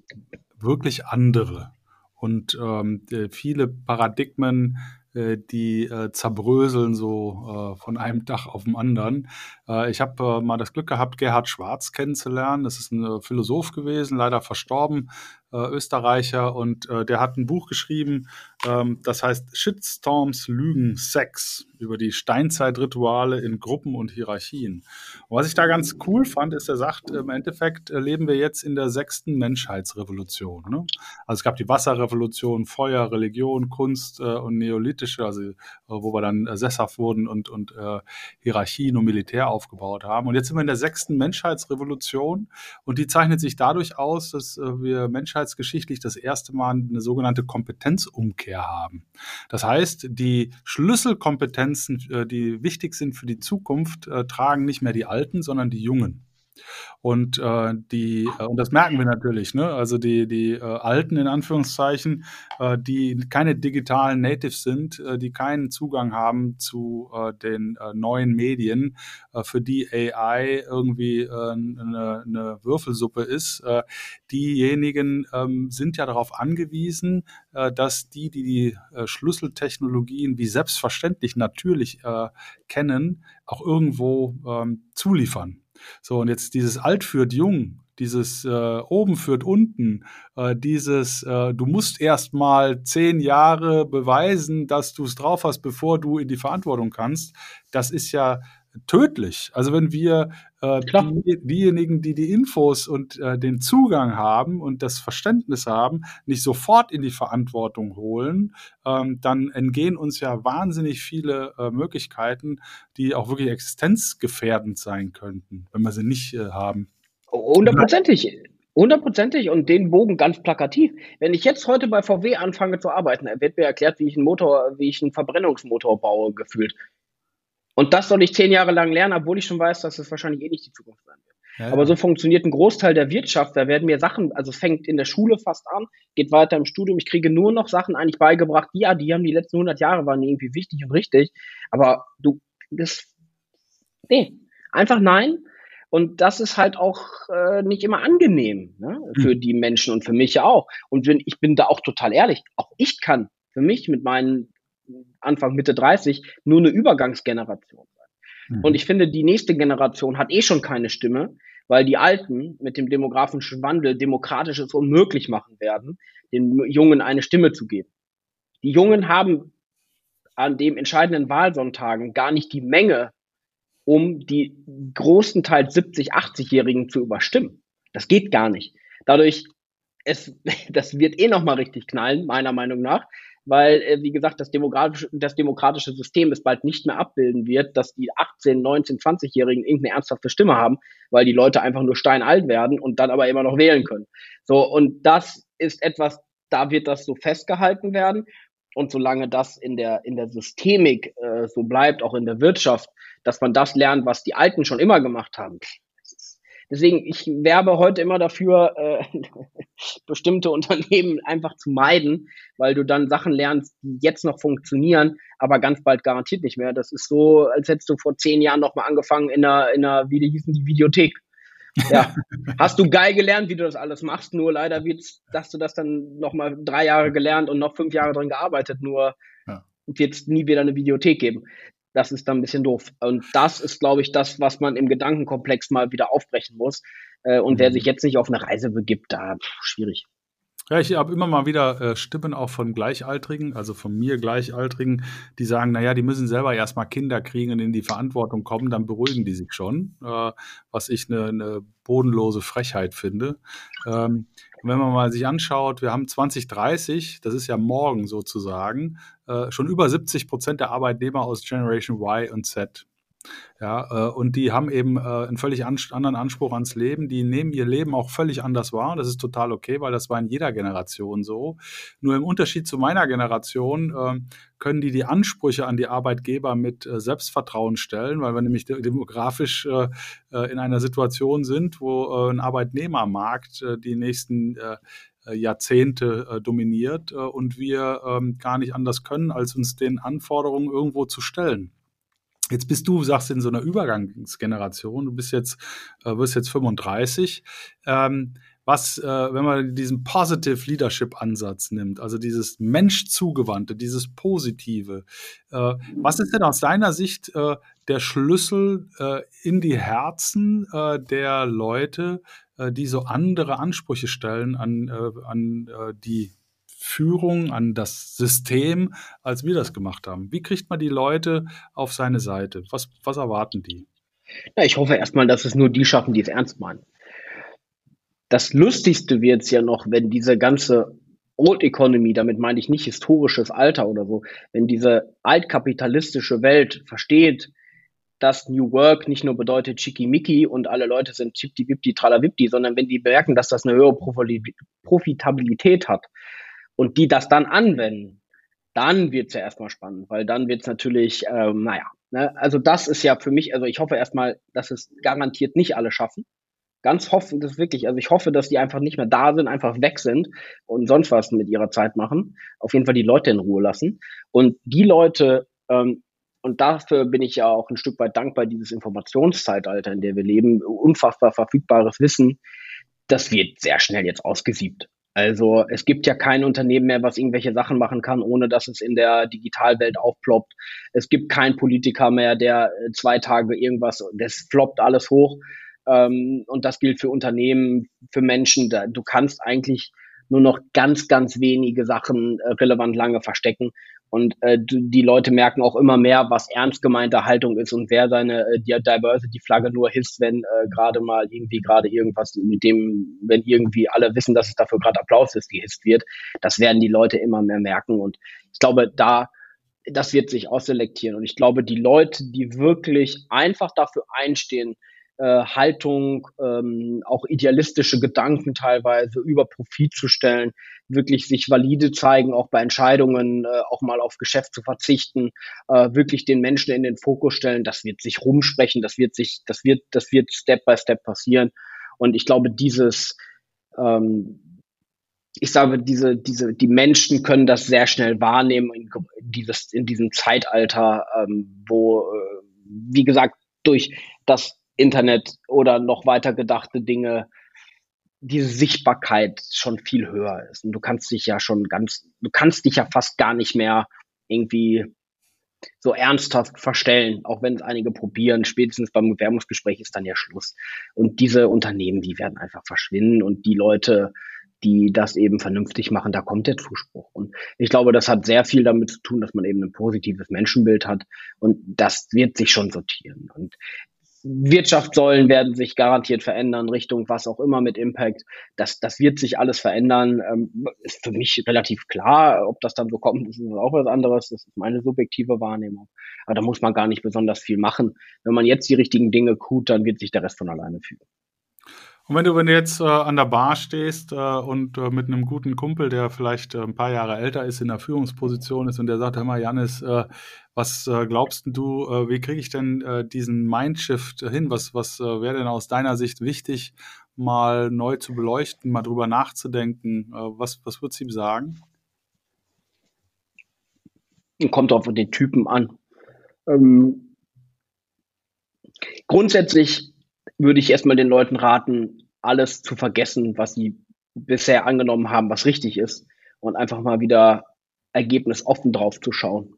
wirklich andere. Und ähm, viele Paradigmen, äh, die äh, zerbröseln so äh, von einem Dach auf dem anderen. Äh, ich habe äh, mal das Glück gehabt, Gerhard Schwarz kennenzulernen. Das ist ein äh, Philosoph gewesen, leider verstorben, Österreicher. Und der hat ein Buch geschrieben, ähm, das heißt Shitstorms, Lügen, Sex über die Steinzeitrituale in Gruppen und Hierarchien. Und was ich da ganz cool fand, ist, er sagt, im Endeffekt leben wir jetzt in der sechsten Menschheitsrevolution. Ne? Also es gab die Wasserrevolution, Feuer, Religion, Kunst und neolithische, also wo wir dann sesshaft wurden und, und Hierarchien und Militär aufgebaut haben. Und jetzt sind wir in der sechsten Menschheitsrevolution und die zeichnet sich dadurch aus, dass äh, wir menschheitsgeschichtlich das erste Mal eine sogenannte Kompetenzumkehr haben. Das heißt, die Schlüsselkompetenzen, äh, die wichtig sind für die Zukunft, äh, tragen nicht mehr die Alten, sondern die Jungen. Und äh, die, äh, und das merken wir natürlich, ne? Also die, die äh, Alten in Anführungszeichen, äh, die keine digitalen Natives sind, äh, die keinen Zugang haben zu äh, den neuen Medien, für die AI irgendwie eine, eine Würfelsuppe ist. Diejenigen ähm, sind ja darauf angewiesen, dass die, die die Schlüsseltechnologien wie selbstverständlich natürlich kennen, auch irgendwo ähm, zuliefern. So, und jetzt dieses Alt führt Jung, dieses äh, oben führt unten, äh, dieses äh, du musst erst mal zehn Jahre beweisen, dass du es drauf hast, bevor du in die Verantwortung kannst, das ist ja tödlich. Also wenn wir äh, die, diejenigen, die die Infos und äh, den Zugang haben und das Verständnis haben, nicht sofort in die Verantwortung holen, ähm, dann entgehen uns ja wahnsinnig viele äh, Möglichkeiten, die auch wirklich existenzgefährdend sein könnten, wenn wir sie nicht äh, haben. Hundertprozentig. Hundertprozentig und den Bogen ganz plakativ. Wenn ich jetzt heute bei VW anfange zu arbeiten, wird mir erklärt, wie ich einen Motor, wie ich einen Verbrennungsmotor baue, gefühlt. Und das soll ich zehn Jahre lang lernen, obwohl ich schon weiß, dass es wahrscheinlich eh nicht die Zukunft sein wird. Ja, Aber so funktioniert ein Großteil der Wirtschaft. Da werden mir Sachen, also es fängt in der Schule fast an, geht weiter im Studium. Ich kriege nur noch Sachen eigentlich beigebracht. Ja, die haben die letzten 100 Jahre waren irgendwie wichtig und richtig. Aber du, das, nee, einfach nein. Und das ist halt auch äh, nicht immer angenehm ne? für mhm. die Menschen und für mich ja auch. Und wenn, ich bin da auch total ehrlich. Auch ich kann für mich mit meinen Anfang, Mitte 30 nur eine Übergangsgeneration sein. Mhm. Und ich finde, die nächste Generation hat eh schon keine Stimme, weil die Alten mit dem demografischen Wandel demokratisches unmöglich machen werden, den Jungen eine Stimme zu geben. Die Jungen haben an dem entscheidenden Wahlsonntagen gar nicht die Menge, um die großenteils 70, 80-Jährigen zu überstimmen. Das geht gar nicht. Dadurch, es, das wird eh nochmal richtig knallen, meiner Meinung nach, weil, äh, wie gesagt, das demokratische, das demokratische System es bald nicht mehr abbilden wird, dass die 18, 19, 20-Jährigen irgendeine ernsthafte Stimme haben, weil die Leute einfach nur steinalt werden und dann aber immer noch wählen können. So, und das ist etwas, da wird das so festgehalten werden. Und solange das in der, in der Systemik äh, so bleibt, auch in der Wirtschaft, dass man das lernt, was die Alten schon immer gemacht haben, Deswegen, ich werbe heute immer dafür, äh, bestimmte Unternehmen einfach zu meiden, weil du dann Sachen lernst, die jetzt noch funktionieren, aber ganz bald garantiert nicht mehr. Das ist so, als hättest du vor zehn Jahren nochmal angefangen in einer, in einer, wie hießen die Videothek. Ja, hast du geil gelernt, wie du das alles machst, nur leider wird's, dass du das dann nochmal drei Jahre gelernt und noch fünf Jahre drin gearbeitet, nur ja. wird es nie wieder eine Videothek geben das ist dann ein bisschen doof. Und das ist, glaube ich, das, was man im Gedankenkomplex mal wieder aufbrechen muss. Äh, und mhm. wer sich jetzt nicht auf eine Reise begibt, da pff, schwierig. Ja, ich habe immer mal wieder äh, Stimmen auch von Gleichaltrigen, also von mir Gleichaltrigen, die sagen, naja, die müssen selber erstmal Kinder kriegen und in die Verantwortung kommen, dann beruhigen die sich schon, äh, was ich eine, eine bodenlose Frechheit finde. Ähm, wenn man mal sich anschaut, wir haben 2030, das ist ja morgen sozusagen, äh, schon über 70 Prozent der Arbeitnehmer aus Generation Y und Z. Ja, äh, und die haben eben äh, einen völlig an, anderen Anspruch ans Leben. Die nehmen ihr Leben auch völlig anders wahr. Das ist total okay, weil das war in jeder Generation so. Nur im Unterschied zu meiner Generation äh, können die die Ansprüche an die Arbeitgeber mit äh, Selbstvertrauen stellen, weil wir nämlich demografisch in einer Situation sind, wo ein Arbeitnehmermarkt die nächsten Jahrzehnte dominiert und wir ähm, gar nicht anders können, als uns den Anforderungen irgendwo zu stellen. Jetzt bist du, sagst in so einer Übergangsgeneration, du bist jetzt, äh, wirst jetzt 35. Ähm, was, äh, wenn man diesen Positive Leadership Ansatz nimmt, also dieses Menschzugewandte, dieses Positive, äh, was ist denn aus deiner Sicht äh, der Schlüssel äh, in die Herzen äh, der Leute, äh, die so andere Ansprüche stellen an, an die Führung, an das System, als wir das gemacht haben? Wie kriegt man die Leute auf seine Seite? Was, was erwarten die? Ja, ich hoffe erstmal, dass es nur die schaffen, die es ernst meinen. Das Lustigste wird es ja noch, wenn diese ganze Old Economy, damit meine ich nicht historisches Alter oder so, wenn diese altkapitalistische Welt versteht, dass New Work nicht nur bedeutet Schickimicki und alle Leute sind Chipti-Wipti, Tralawipti, sondern wenn die merken, dass das eine höhere Profitabilität hat und die das dann anwenden, dann wird es ja erstmal spannend, weil dann wird es natürlich, ähm, naja, ne, also das ist ja für mich, also ich hoffe erstmal, dass es garantiert nicht alle schaffen, ganz hoffen, das wirklich, also ich hoffe, dass die einfach nicht mehr da sind, einfach weg sind und sonst was mit ihrer Zeit machen. Auf jeden Fall die Leute in Ruhe lassen. Und die Leute, ähm, und dafür bin ich ja auch ein Stück weit dankbar, dieses Informationszeitalter, in der wir leben, unfassbar verfügbares Wissen, das wird sehr schnell jetzt ausgesiebt. Also es gibt ja kein Unternehmen mehr, was irgendwelche Sachen machen kann, ohne dass es in der Digitalwelt aufploppt. Es gibt keinen Politiker mehr, der äh, zwei Tage irgendwas, das floppt alles hoch. Ähm, und das gilt für Unternehmen, für Menschen. Du kannst eigentlich nur noch ganz, ganz wenige Sachen äh, relevant lange verstecken. Und äh, die Leute merken auch immer mehr, was ernst gemeinte Haltung ist und wer seine äh, Diversity-Flagge nur hisst, wenn äh, gerade mal irgendwie gerade irgendwas mit dem, wenn irgendwie alle wissen, dass es dafür gerade Applaus ist, gehisst wird. Das werden die Leute immer mehr merken. Und ich glaube, da das wird sich ausselektieren. Und ich glaube, die Leute, die wirklich einfach dafür einstehen, äh, Haltung, ähm, auch idealistische Gedanken teilweise über Profit zu stellen, wirklich sich valide zeigen, auch bei Entscheidungen äh, auch mal auf Geschäft zu verzichten, äh, wirklich den Menschen in den Fokus stellen, das wird sich rumsprechen, das wird sich, das wird, das wird Step by Step passieren. Und ich glaube, dieses ähm, ich sage, diese, diese, die Menschen können das sehr schnell wahrnehmen in, dieses, in diesem Zeitalter, ähm, wo, äh, wie gesagt, durch das Internet oder noch weiter gedachte Dinge diese Sichtbarkeit schon viel höher ist. Und du kannst dich ja schon ganz, du kannst dich ja fast gar nicht mehr irgendwie so ernsthaft verstellen, auch wenn es einige probieren. Spätestens beim Bewerbungsgespräch ist dann ja Schluss. Und diese Unternehmen, die werden einfach verschwinden und die Leute, die das eben vernünftig machen, da kommt der Zuspruch. Und ich glaube, das hat sehr viel damit zu tun, dass man eben ein positives Menschenbild hat und das wird sich schon sortieren. Und Wirtschaftssäulen werden sich garantiert verändern, Richtung was auch immer mit Impact. Das, das wird sich alles verändern. Ähm, ist für mich relativ klar. Ob das dann so kommt, ist auch was anderes. Das ist meine subjektive Wahrnehmung. Aber da muss man gar nicht besonders viel machen. Wenn man jetzt die richtigen Dinge tut, dann wird sich der Rest von alleine fügen. Und wenn du, wenn du jetzt äh, an der Bar stehst äh, und äh, mit einem guten Kumpel, der vielleicht äh, ein paar Jahre älter ist, in der Führungsposition ist und der sagt, hör mal, Janis, äh, was äh, glaubst du, wie kriege ich denn diesen Mindshift hin? Was, was wäre denn aus deiner Sicht wichtig, mal neu zu beleuchten, mal drüber nachzudenken? was, was würdest du ihm sagen? Kommt auf den Typen an. Ähm, grundsätzlich würde ich erstmal den Leuten raten, alles zu vergessen, was sie bisher angenommen haben, was richtig ist und einfach mal wieder ergebnisoffen drauf zu schauen,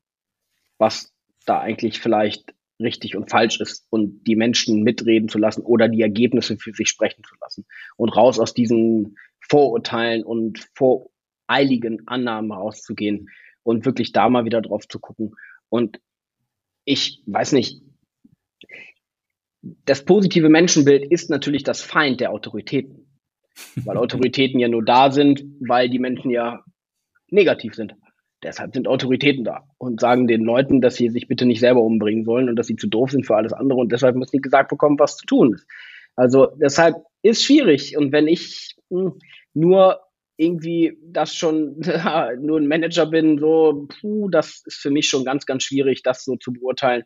was da eigentlich vielleicht richtig und falsch ist und die Menschen mitreden zu lassen oder die Ergebnisse für sich sprechen zu lassen und raus aus diesen Vorurteilen und voreiligen Annahmen rauszugehen und wirklich da mal wieder drauf zu gucken. Und ich weiß nicht, das positive Menschenbild ist natürlich das Feind der Autoritäten. Weil Autoritäten ja nur da sind, weil die Menschen ja negativ sind. Deshalb sind Autoritäten da und sagen den Leuten, dass sie sich bitte nicht selber umbringen sollen und dass sie zu doof sind für alles andere und deshalb müssen die gesagt bekommen, was zu tun ist. Also deshalb ist schwierig und wenn ich hm, nur irgendwie das schon nur ein Manager bin, so, puh, das ist für mich schon ganz, ganz schwierig, das so zu beurteilen.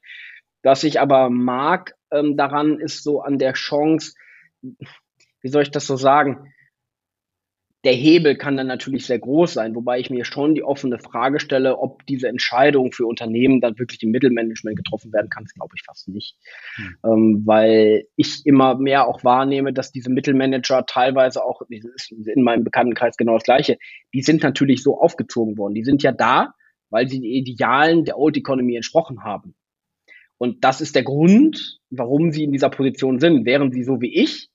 Was ich aber mag ähm, daran, ist so an der Chance, wie soll ich das so sagen? Der Hebel kann dann natürlich sehr groß sein, wobei ich mir schon die offene Frage stelle, ob diese Entscheidung für Unternehmen dann wirklich im Mittelmanagement getroffen werden kann, das glaube ich fast nicht. Hm. Ähm, weil ich immer mehr auch wahrnehme, dass diese Mittelmanager teilweise auch, ist in meinem Bekanntenkreis genau das Gleiche, die sind natürlich so aufgezogen worden. Die sind ja da, weil sie den Idealen der Old Economy entsprochen haben. Und das ist der Grund, warum sie in dieser Position sind. Wären sie so wie ich,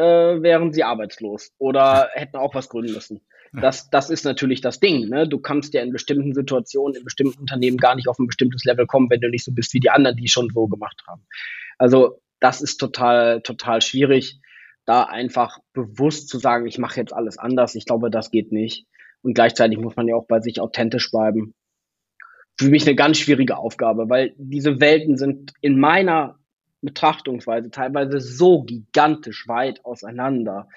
äh, wären sie arbeitslos oder hätten auch was gründen müssen. Das, das ist natürlich das Ding. Ne? Du kannst ja in bestimmten Situationen, in bestimmten Unternehmen gar nicht auf ein bestimmtes Level kommen, wenn du nicht so bist wie die anderen, die schon so gemacht haben. Also das ist total, total schwierig, da einfach bewusst zu sagen, ich mache jetzt alles anders. Ich glaube, das geht nicht. Und gleichzeitig muss man ja auch bei sich authentisch bleiben. Für mich eine ganz schwierige Aufgabe, weil diese Welten sind in meiner Betrachtungsweise teilweise so gigantisch weit auseinander,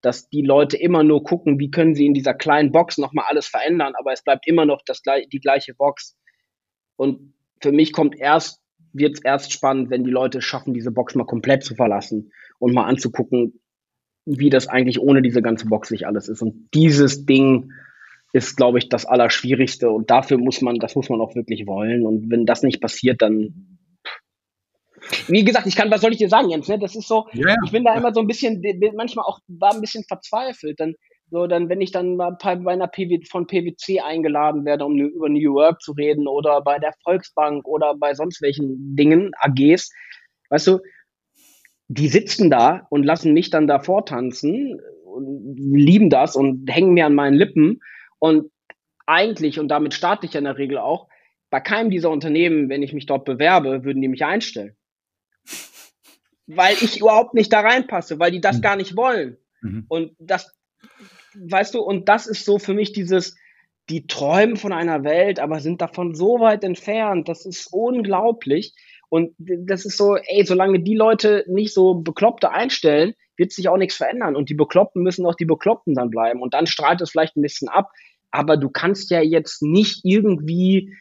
dass die Leute immer nur gucken, wie können sie in dieser kleinen Box nochmal alles verändern, aber es bleibt immer noch das, die gleiche Box. Und für mich kommt erst, wird es erst spannend, wenn die Leute schaffen, diese Box mal komplett zu verlassen und mal anzugucken, wie das eigentlich ohne diese ganze Box sich alles ist. Und dieses Ding ist, glaube ich, das Allerschwierigste. Und dafür muss man, das muss man auch wirklich wollen. Und wenn das nicht passiert, dann wie gesagt, ich kann, was soll ich dir sagen, Jens? Ne? Das ist so, yeah. ich bin da immer so ein bisschen, manchmal auch war ein bisschen verzweifelt. Dann, so, dann, wenn ich dann mal bei einer PW, von PwC eingeladen werde, um über New Work zu reden oder bei der Volksbank oder bei sonst welchen Dingen, AGs, weißt du, die sitzen da und lassen mich dann davor tanzen und lieben das und hängen mir an meinen Lippen und eigentlich, und damit starte ich ja in der Regel auch, bei keinem dieser Unternehmen, wenn ich mich dort bewerbe, würden die mich einstellen weil ich überhaupt nicht da reinpasse, weil die das mhm. gar nicht wollen. Mhm. Und das, weißt du, und das ist so für mich dieses, die träumen von einer Welt, aber sind davon so weit entfernt. Das ist unglaublich. Und das ist so, ey, solange die Leute nicht so Bekloppte einstellen, wird sich auch nichts verändern. Und die Bekloppten müssen auch die Bekloppten dann bleiben. Und dann strahlt es vielleicht ein bisschen ab. Aber du kannst ja jetzt nicht irgendwie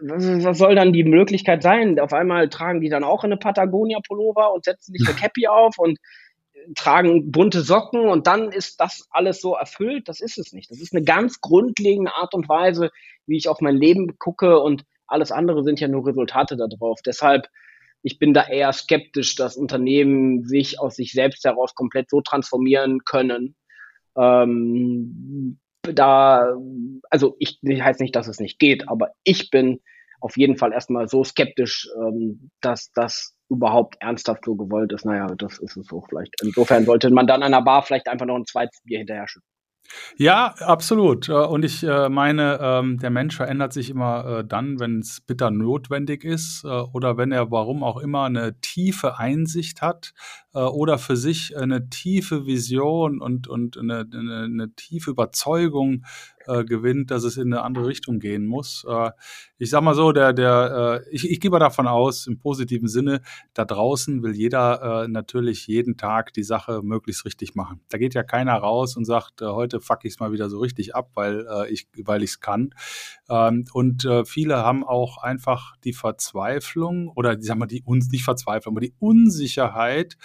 was soll dann die Möglichkeit sein? Auf einmal tragen die dann auch eine Patagonia-Pullover und setzen sich eine Cappy auf und tragen bunte Socken und dann ist das alles so erfüllt. Das ist es nicht. Das ist eine ganz grundlegende Art und Weise, wie ich auf mein Leben gucke und alles andere sind ja nur Resultate darauf. Deshalb, ich bin da eher skeptisch, dass Unternehmen sich aus sich selbst heraus komplett so transformieren können, ähm, da, also ich, ich heißt nicht, dass es nicht geht, aber ich bin auf jeden Fall erstmal so skeptisch, ähm, dass das überhaupt ernsthaft so gewollt ist. Naja, das ist es so vielleicht. Insofern sollte man dann an der Bar vielleicht einfach noch ein zweites Bier hinterher schütten. Ja, absolut. Äh, und ich äh, meine, ähm, der Mensch verändert sich immer äh, dann, wenn es bitter notwendig ist oder wenn er, warum auch immer, eine tiefe Einsicht hat oder für sich eine tiefe Vision und, und eine, eine, eine tiefe Überzeugung äh, gewinnt, dass es in eine andere Richtung gehen muss. Äh, ich sag mal so, der, der, äh, ich, ich gehe mal davon aus, im positiven Sinne, da draußen will jeder äh, natürlich jeden Tag die Sache möglichst richtig machen. Da geht ja keiner raus und sagt, äh, heute fuck ich es mal wieder so richtig ab, weil äh, ich weil ich es kann. Ähm, und äh, viele haben auch einfach die Verzweiflung oder die, sagen wir, die uns nicht Verzweiflung, aber die Unsicherheit,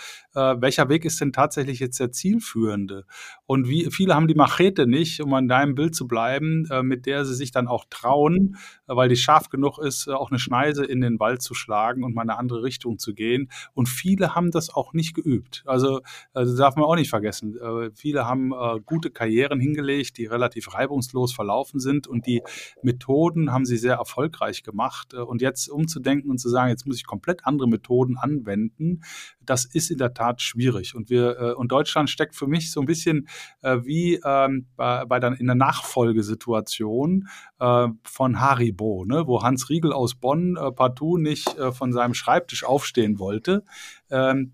welcher Weg ist denn tatsächlich jetzt der zielführende? Und wie viele haben die Machete nicht, um an deinem Bild zu bleiben, äh, mit der sie sich dann auch trauen, äh, weil die scharf genug ist, äh, auch eine Schneise in den Wald zu schlagen und mal eine andere Richtung zu gehen. Und viele haben das auch nicht geübt. Also das darf man auch nicht vergessen. viele haben gute Karrieren hingelegt, die relativ reibungslos verlaufen sind und die Methoden haben sie sehr erfolgreich gemacht. und jetzt umzudenken und zu sagen, jetzt muss ich komplett andere Methoden anwenden, das ist in der Tat schwierig. Und wir und Deutschland steckt für mich so ein bisschen wie ähm, bei, bei der, in der Nachfolgesituation äh, von Haribo, ne, wo Hans Riegel aus Bonn äh, partout nicht äh, von seinem Schreibtisch aufstehen wollte. Ähm,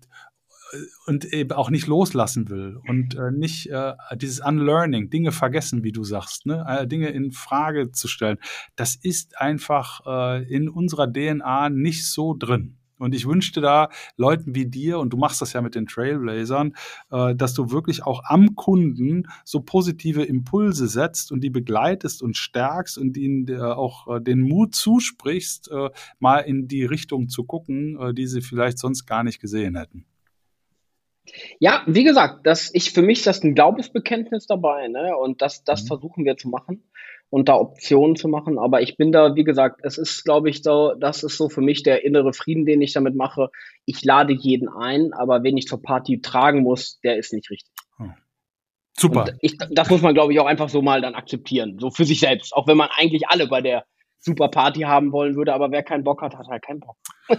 und eben auch nicht loslassen will und äh, nicht äh, dieses Unlearning, Dinge vergessen, wie du sagst, ne? Äh, Dinge in Frage zu stellen, das ist einfach äh, in unserer DNA nicht so drin. Und ich wünschte da Leuten wie dir, und du machst das ja mit den Trailblazern, äh, dass du wirklich auch am Kunden so positive Impulse setzt und die begleitest und stärkst und ihnen äh, auch äh, den Mut zusprichst, äh, mal in die Richtung zu gucken, äh, die sie vielleicht sonst gar nicht gesehen hätten. Ja, wie gesagt, das, ich, für mich ist das ein Glaubensbekenntnis dabei, ne? Und das, das mhm. versuchen wir zu machen und da Optionen zu machen. Aber ich bin da, wie gesagt, es ist, glaube ich, so, das ist so für mich der innere Frieden, den ich damit mache. Ich lade jeden ein, aber wen ich zur Party tragen muss, der ist nicht richtig. Hm. Super. Ich, das muss man, glaube ich, auch einfach so mal dann akzeptieren, so für sich selbst. Auch wenn man eigentlich alle bei der super Party haben wollen würde, aber wer keinen Bock hat, hat halt keinen Bock.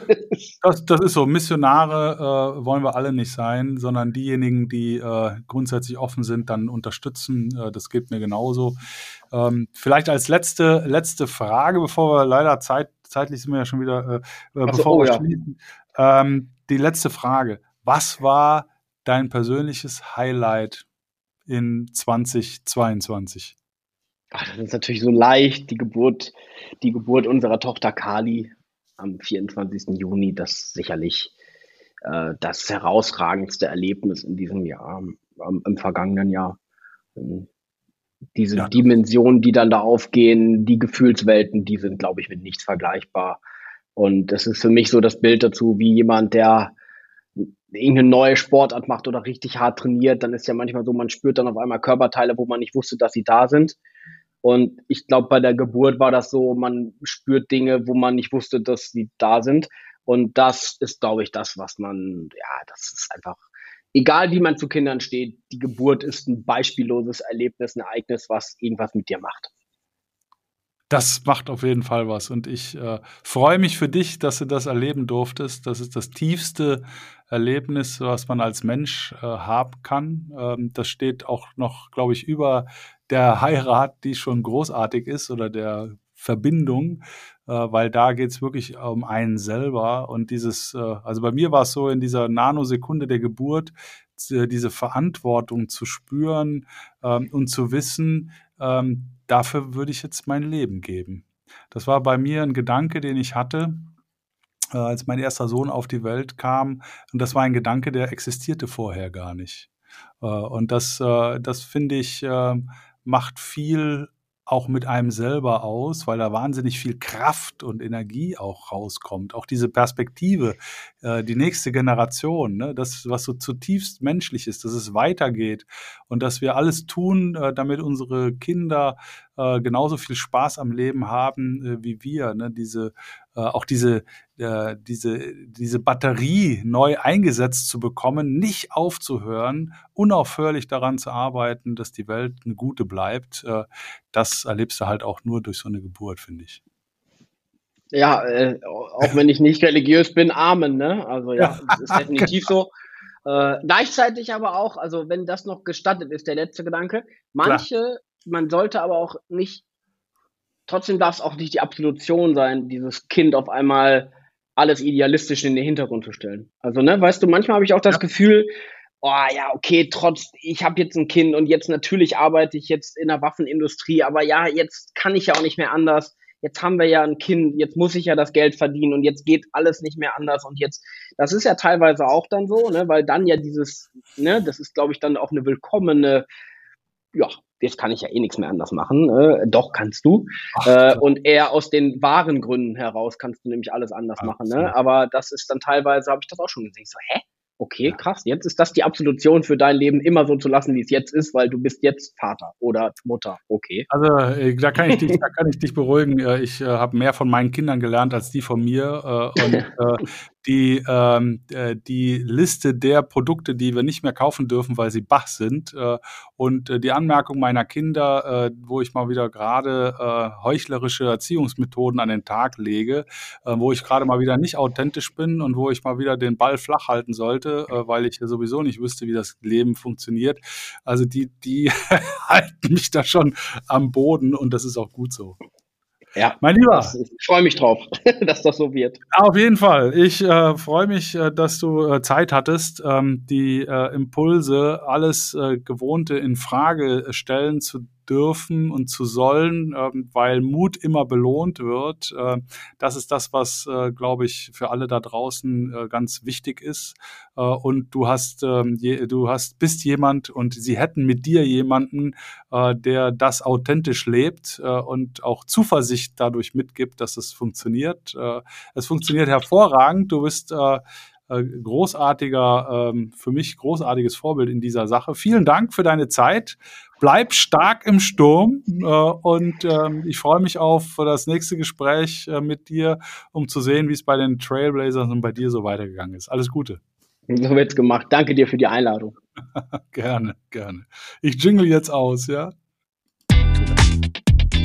das, das ist so. Missionare äh, wollen wir alle nicht sein, sondern diejenigen, die äh, grundsätzlich offen sind, dann unterstützen. Äh, das geht mir genauso. Ähm, vielleicht als letzte, letzte Frage, bevor wir leider Zeit, zeitlich sind wir ja schon wieder, äh, äh bevor oh, wir ja. schließen. Ähm, die letzte Frage. Was war dein persönliches Highlight in 2022? Ach, das ist natürlich so leicht, die Geburt, die Geburt unserer Tochter Kali am 24. Juni, das sicherlich äh, das herausragendste Erlebnis in diesem Jahr, ähm, im vergangenen Jahr. Ähm, diese ja. Dimensionen, die dann da aufgehen, die Gefühlswelten, die sind, glaube ich, mit nichts vergleichbar. Und das ist für mich so das Bild dazu, wie jemand, der irgendeine neue Sportart macht oder richtig hart trainiert, dann ist ja manchmal so, man spürt dann auf einmal Körperteile, wo man nicht wusste, dass sie da sind. Und ich glaube, bei der Geburt war das so, man spürt Dinge, wo man nicht wusste, dass sie da sind. Und das ist, glaube ich, das, was man, ja, das ist einfach, egal wie man zu Kindern steht, die Geburt ist ein beispielloses Erlebnis, ein Ereignis, was irgendwas mit dir macht. Das macht auf jeden Fall was. Und ich äh, freue mich für dich, dass du das erleben durftest. Das ist das tiefste Erlebnis, was man als Mensch äh, haben kann. Ähm, das steht auch noch, glaube ich, über der Heirat, die schon großartig ist, oder der Verbindung, äh, weil da geht es wirklich um einen selber. Und dieses, äh, also bei mir war es so in dieser Nanosekunde der Geburt, diese Verantwortung zu spüren ähm, und zu wissen, ähm, dafür würde ich jetzt mein Leben geben. Das war bei mir ein Gedanke, den ich hatte, äh, als mein erster Sohn auf die Welt kam. Und das war ein Gedanke, der existierte vorher gar nicht. Äh, und das, äh, das finde ich, äh, macht viel auch mit einem selber aus, weil da wahnsinnig viel Kraft und Energie auch rauskommt. Auch diese Perspektive, äh, die nächste Generation, ne? das, was so zutiefst menschlich ist, dass es weitergeht und dass wir alles tun, äh, damit unsere Kinder äh, genauso viel Spaß am Leben haben äh, wie wir. Ne? Diese, äh, auch diese, diese, diese Batterie neu eingesetzt zu bekommen, nicht aufzuhören, unaufhörlich daran zu arbeiten, dass die Welt eine gute bleibt, das erlebst du halt auch nur durch so eine Geburt, finde ich. Ja, äh, auch wenn ich nicht religiös bin, Amen, ne? Also ja, das ist definitiv so. Äh, gleichzeitig aber auch, also wenn das noch gestattet ist, der letzte Gedanke, manche Klar man sollte aber auch nicht, trotzdem darf es auch nicht die Absolution sein, dieses Kind auf einmal alles idealistisch in den Hintergrund zu stellen. Also, ne, weißt du, manchmal habe ich auch das ja. Gefühl, oh ja, okay, trotz, ich habe jetzt ein Kind und jetzt natürlich arbeite ich jetzt in der Waffenindustrie, aber ja, jetzt kann ich ja auch nicht mehr anders. Jetzt haben wir ja ein Kind, jetzt muss ich ja das Geld verdienen und jetzt geht alles nicht mehr anders und jetzt, das ist ja teilweise auch dann so, ne, weil dann ja dieses, ne, das ist, glaube ich, dann auch eine willkommene ja, jetzt kann ich ja eh nichts mehr anders machen. Äh, doch, kannst du. Ach, äh, und eher aus den wahren Gründen heraus kannst du nämlich alles anders Absolut. machen. Ne? Aber das ist dann teilweise, habe ich das auch schon gesehen. Ich so, hä? Okay, krass, jetzt ist das die Absolution für dein Leben immer so zu lassen, wie es jetzt ist, weil du bist jetzt Vater oder Mutter, okay. Also äh, da kann ich dich, da kann ich dich beruhigen. Äh, ich äh, habe mehr von meinen Kindern gelernt als die von mir. Äh, und äh, die, ähm, äh, die Liste der Produkte, die wir nicht mehr kaufen dürfen, weil sie Bach sind. Äh, und äh, die Anmerkung meiner Kinder, äh, wo ich mal wieder gerade äh, heuchlerische Erziehungsmethoden an den Tag lege, äh, wo ich gerade mal wieder nicht authentisch bin und wo ich mal wieder den Ball flach halten sollte, weil ich ja sowieso nicht wüsste, wie das Leben funktioniert. Also die, die halten mich da schon am Boden und das ist auch gut so. Ja, mein Lieber. ich freue mich drauf, dass das so wird. Auf jeden Fall. Ich äh, freue mich, äh, dass du äh, Zeit hattest, ähm, die äh, Impulse, alles äh, Gewohnte in Frage stellen zu dürfen und zu sollen, ähm, weil Mut immer belohnt wird. Äh, das ist das, was, äh, glaube ich, für alle da draußen äh, ganz wichtig ist. Äh, und du hast, ähm, du hast, bist jemand und sie hätten mit dir jemanden, der das authentisch lebt und auch Zuversicht dadurch mitgibt, dass es funktioniert. es funktioniert hervorragend. Du bist großartiger, ähm, für mich großartiges Vorbild in dieser Sache. Vielen Dank für deine Zeit. Bleib stark im Sturm äh, und ähm, ich freue mich auf das nächste Gespräch äh, mit dir, um zu sehen, wie es bei den Trailblazers und bei dir so weitergegangen ist. Alles Gute. So wird's gemacht. Danke dir für die Einladung. gerne, gerne. Ich jingle jetzt aus, ja.